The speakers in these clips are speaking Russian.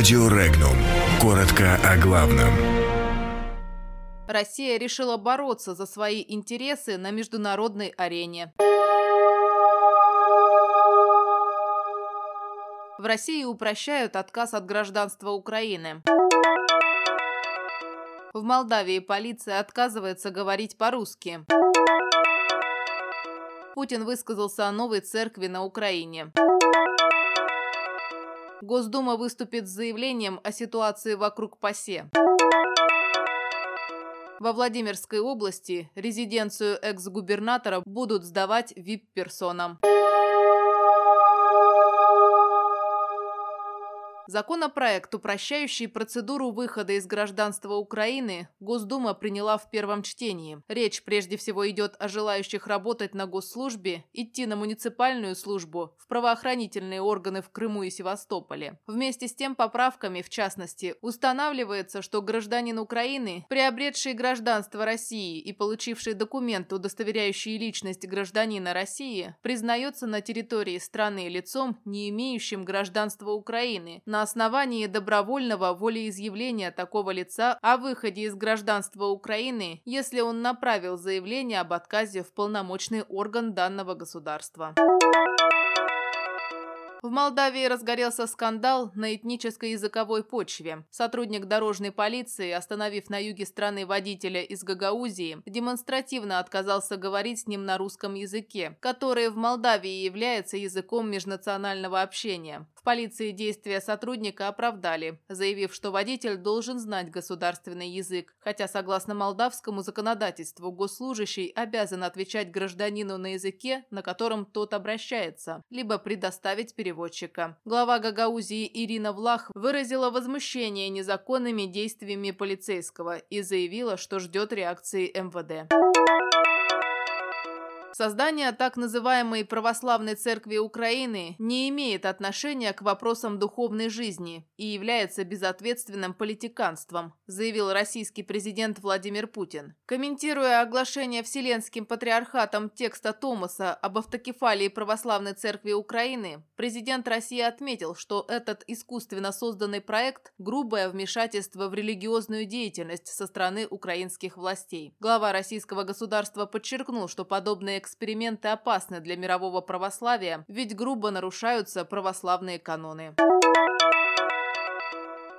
Радио Регнум. Коротко о главном. Россия решила бороться за свои интересы на международной арене. В России упрощают отказ от гражданства Украины. В Молдавии полиция отказывается говорить по-русски. Путин высказался о новой церкви на Украине. Госдума выступит с заявлением о ситуации вокруг ПАСЕ. Во Владимирской области резиденцию экс-губернатора будут сдавать вип-персонам. Законопроект, упрощающий процедуру выхода из гражданства Украины, Госдума приняла в первом чтении. Речь прежде всего идет о желающих работать на госслужбе, идти на муниципальную службу, в правоохранительные органы в Крыму и Севастополе. Вместе с тем поправками, в частности, устанавливается, что гражданин Украины, приобретший гражданство России и получивший документ, удостоверяющий личность гражданина России, признается на территории страны лицом, не имеющим гражданства Украины, на основании добровольного волеизъявления такого лица о выходе из гражданства Украины, если он направил заявление об отказе в полномочный орган данного государства. В Молдавии разгорелся скандал на этнической языковой почве. Сотрудник дорожной полиции, остановив на юге страны водителя из Гагаузии, демонстративно отказался говорить с ним на русском языке, который в Молдавии является языком межнационального общения. В полиции действия сотрудника оправдали, заявив, что водитель должен знать государственный язык, хотя согласно молдавскому законодательству госслужащий обязан отвечать гражданину на языке, на котором тот обращается, либо предоставить переводчика. Глава Гагаузии Ирина Влах выразила возмущение незаконными действиями полицейского и заявила, что ждет реакции МВД. Создание так называемой православной церкви Украины не имеет отношения к вопросам духовной жизни и является безответственным политиканством, заявил российский президент Владимир Путин. Комментируя оглашение Вселенским патриархатом текста Томаса об автокефалии православной церкви Украины, президент России отметил, что этот искусственно созданный проект – грубое вмешательство в религиозную деятельность со стороны украинских властей. Глава российского государства подчеркнул, что подобные эксперименты опасны для мирового православия, ведь грубо нарушаются православные каноны.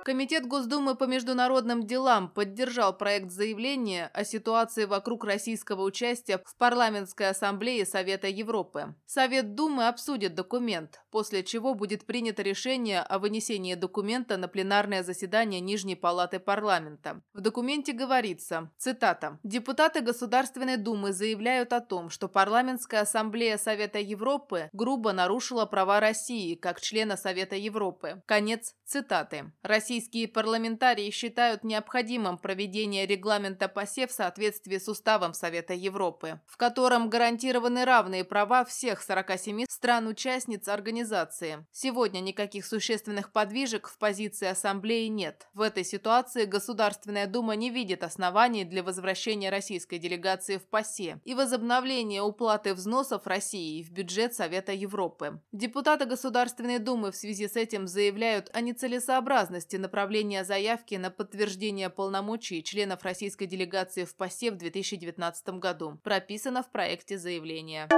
Комитет Госдумы по международным делам поддержал проект заявления о ситуации вокруг российского участия в парламентской ассамблее Совета Европы. Совет Думы обсудит документ, после чего будет принято решение о вынесении документа на пленарное заседание Нижней палаты парламента. В документе говорится, цитата, «Депутаты Государственной Думы заявляют о том, что парламентская ассамблея Совета Европы грубо нарушила права России как члена Совета Европы». Конец цитаты. Россия Российские парламентарии считают необходимым проведение регламента ПАСЕ в соответствии с Уставом Совета Европы, в котором гарантированы равные права всех 47 стран-участниц организации. Сегодня никаких существенных подвижек в позиции Ассамблеи нет. В этой ситуации Государственная Дума не видит оснований для возвращения российской делегации в ПАСЕ и возобновления уплаты взносов России в бюджет Совета Европы. Депутаты Государственной Думы в связи с этим заявляют о нецелесообразности направления заявки на подтверждение полномочий членов российской делегации в ПАСЕ в 2019 году. Прописано в проекте заявления.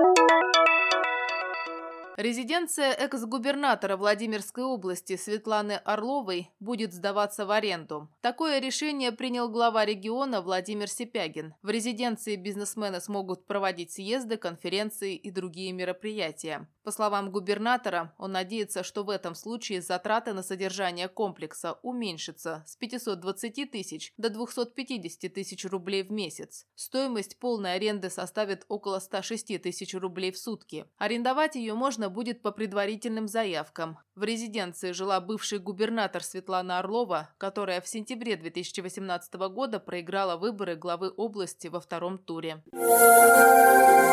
Резиденция экс-губернатора Владимирской области Светланы Орловой будет сдаваться в аренду. Такое решение принял глава региона Владимир Сипягин. В резиденции бизнесмены смогут проводить съезды, конференции и другие мероприятия. По словам губернатора, он надеется, что в этом случае затраты на содержание комплекса уменьшатся с 520 тысяч до 250 тысяч рублей в месяц. Стоимость полной аренды составит около 106 тысяч рублей в сутки. Арендовать ее можно можно будет по предварительным заявкам. В резиденции жила бывший губернатор Светлана Орлова, которая в сентябре 2018 года проиграла выборы главы области во втором туре.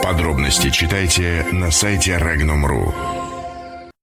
Подробности читайте на сайте Regnum.ru.